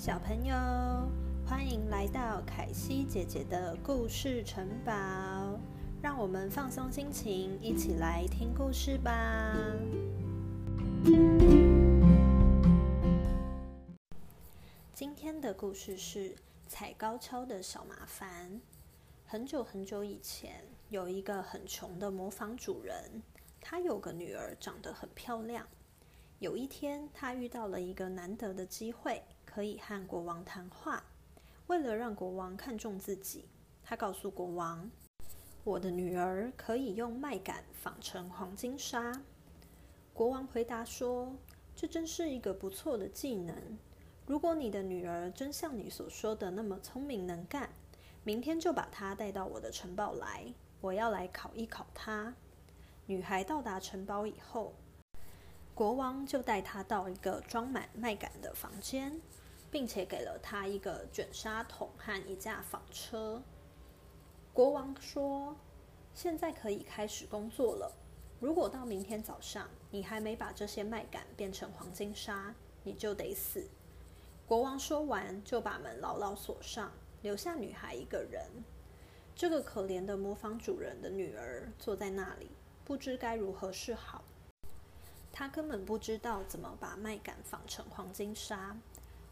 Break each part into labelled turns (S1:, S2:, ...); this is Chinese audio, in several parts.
S1: 小朋友，欢迎来到凯西姐姐的故事城堡，让我们放松心情，一起来听故事吧。今天的故事是踩高跷的小麻烦。很久很久以前，有一个很穷的模仿主人，他有个女儿，长得很漂亮。有一天，他遇到了一个难得的机会，可以和国王谈话。为了让国王看重自己，他告诉国王：“我的女儿可以用麦秆纺成黄金纱。”国王回答说：“这真是一个不错的技能。如果你的女儿真像你所说的那么聪明能干，明天就把她带到我的城堡来，我要来考一考她。”女孩到达城堡以后。国王就带他到一个装满麦秆的房间，并且给了他一个卷纱桶和一架纺车。国王说：“现在可以开始工作了。如果到明天早上你还没把这些麦秆变成黄金沙，你就得死。”国王说完，就把门牢牢锁上，留下女孩一个人。这个可怜的模仿主人的女儿坐在那里，不知该如何是好。他根本不知道怎么把麦秆纺成黄金纱。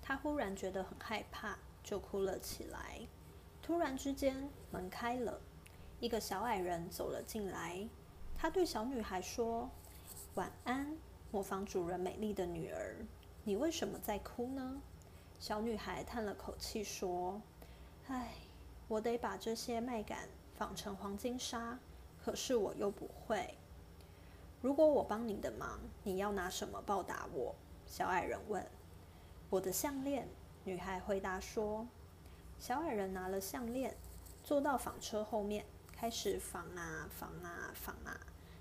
S1: 他忽然觉得很害怕，就哭了起来。突然之间，门开了，一个小矮人走了进来。他对小女孩说：“晚安，磨坊主人美丽的女儿，你为什么在哭呢？”小女孩叹了口气说：“唉，我得把这些麦秆纺成黄金纱，可是我又不会。”如果我帮你的忙，你要拿什么报答我？小矮人问。我的项链。女孩回答说。小矮人拿了项链，坐到纺车后面，开始纺啊纺啊纺啊。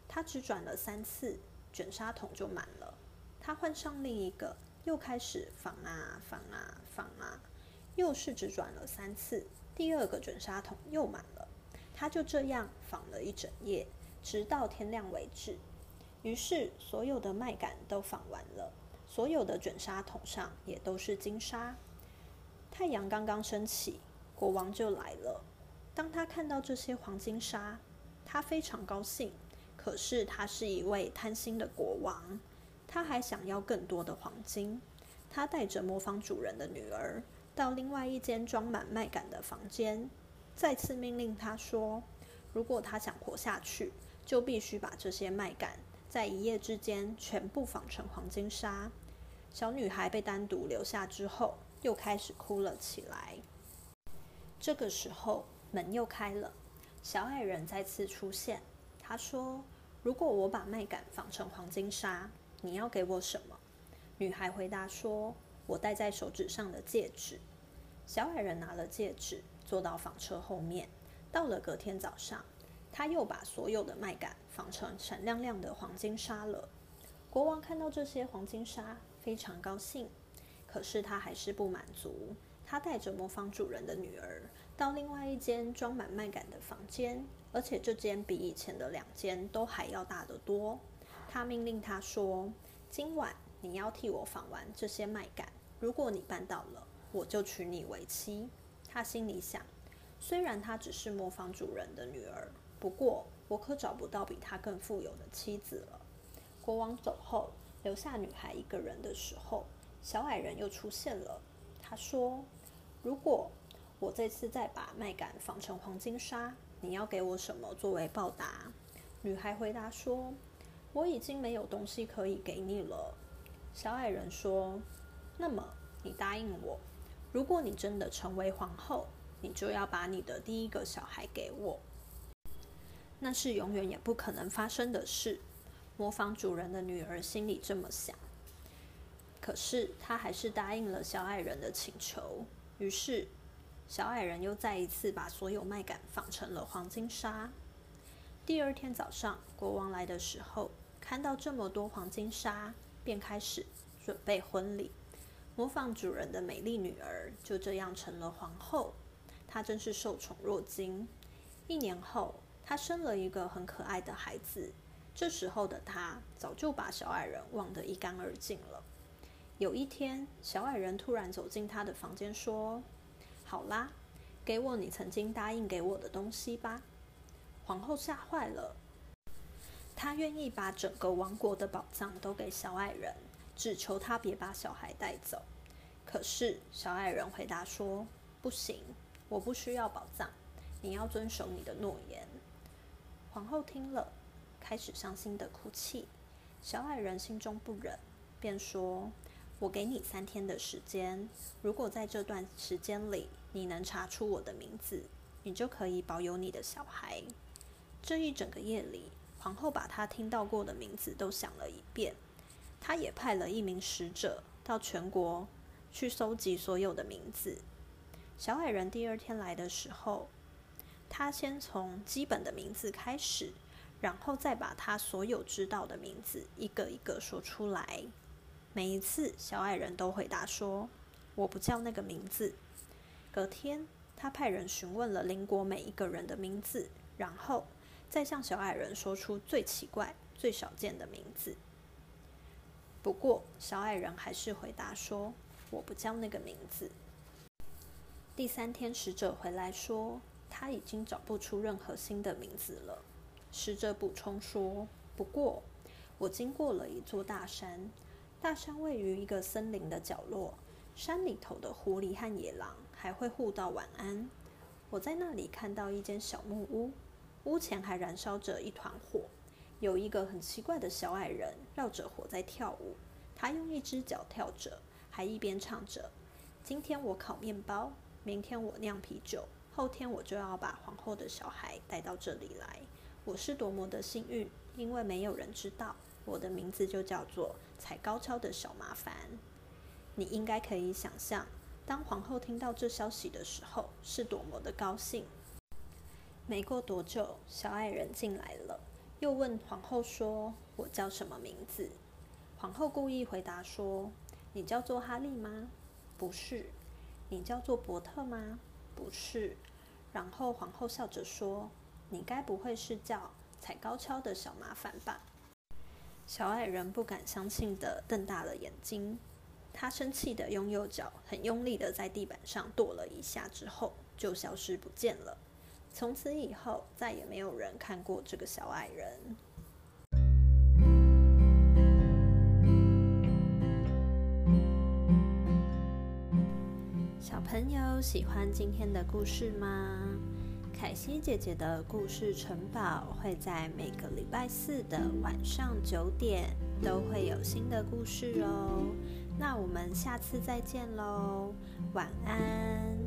S1: 他只转了三次，卷纱筒就满了。他换上另一个，又开始纺啊纺啊纺啊，又是只转了三次，第二个卷纱筒又满了。他就这样纺了一整夜，直到天亮为止。于是，所有的麦秆都纺完了，所有的卷纱筒上也都是金沙。太阳刚刚升起，国王就来了。当他看到这些黄金沙，他非常高兴。可是，他是一位贪心的国王，他还想要更多的黄金。他带着模仿主人的女儿到另外一间装满麦秆的房间，再次命令他说：“如果他想活下去，就必须把这些麦秆。”在一夜之间，全部纺成黄金纱。小女孩被单独留下之后，又开始哭了起来。这个时候，门又开了，小矮人再次出现。他说：“如果我把麦秆纺成黄金纱，你要给我什么？”女孩回答说：“我戴在手指上的戒指。”小矮人拿了戒指，坐到纺车后面。到了隔天早上。他又把所有的麦秆纺成闪亮亮的黄金纱了。国王看到这些黄金纱，非常高兴。可是他还是不满足。他带着模仿主人的女儿到另外一间装满麦秆的房间，而且这间比以前的两间都还要大得多。他命令他说：“今晚你要替我纺完这些麦秆。如果你办到了，我就娶你为妻。”他心里想：虽然她只是模仿主人的女儿。不过，我可找不到比他更富有的妻子了。国王走后，留下女孩一个人的时候，小矮人又出现了。他说：“如果我这次再把麦秆纺成黄金纱，你要给我什么作为报答？”女孩回答说：“我已经没有东西可以给你了。”小矮人说：“那么，你答应我，如果你真的成为皇后，你就要把你的第一个小孩给我。”那是永远也不可能发生的事。模仿主人的女儿心里这么想，可是她还是答应了小矮人的请求。于是，小矮人又再一次把所有麦秆纺成了黄金纱。第二天早上，国王来的时候，看到这么多黄金纱，便开始准备婚礼。模仿主人的美丽女儿就这样成了皇后。她真是受宠若惊。一年后。她生了一个很可爱的孩子，这时候的她早就把小矮人忘得一干二净了。有一天，小矮人突然走进他的房间，说：“好啦，给我你曾经答应给我的东西吧。”皇后吓坏了，她愿意把整个王国的宝藏都给小矮人，只求他别把小孩带走。可是小矮人回答说：“不行，我不需要宝藏，你要遵守你的诺言。”皇后听了，开始伤心的哭泣。小矮人心中不忍，便说。我给你三天的时间，如果在这段时间里你能查出我的名字，你就可以保有你的小孩。这一整个夜里，皇后把她听到过的名字都想了一遍。她也派了一名使者到全国去搜集所有的名字。小矮人第二天来的时候，他先从基本的名字开始，然后再把他所有知道的名字一个一个说出来。每一次，小矮人都回答说：“我不叫那个名字。”隔天，他派人询问了邻国每一个人的名字，然后再向小矮人说出最奇怪、最少见的名字。不过，小矮人还是回答说：“我不叫那个名字。”第三天，使者回来说：“他已经找不出任何新的名字了。”使者补充说：“不过，我经过了一座大山。”大山位于一个森林的角落，山里头的狐狸和野狼还会互道晚安。我在那里看到一间小木屋，屋前还燃烧着一团火，有一个很奇怪的小矮人绕着火在跳舞。他用一只脚跳着，还一边唱着：“今天我烤面包，明天我酿啤酒，后天我就要把皇后的小孩带到这里来。我是多么的幸运，因为没有人知道。”我的名字就叫做踩高跷的小麻烦。你应该可以想象，当皇后听到这消息的时候是多么的高兴。没过多久，小矮人进来了，又问皇后说：“我叫什么名字？”皇后故意回答说：“你叫做哈利吗？不是。你叫做伯特吗？不是。”然后皇后笑着说：“你该不会是叫踩高跷的小麻烦吧？”小矮人不敢相信的瞪大了眼睛，他生气的用右脚很用力的在地板上跺了一下，之后就消失不见了。从此以后，再也没有人看过这个小矮人。朋友喜欢今天的故事吗？凯西姐姐的故事城堡会在每个礼拜四的晚上九点都会有新的故事哦。那我们下次再见喽，晚安。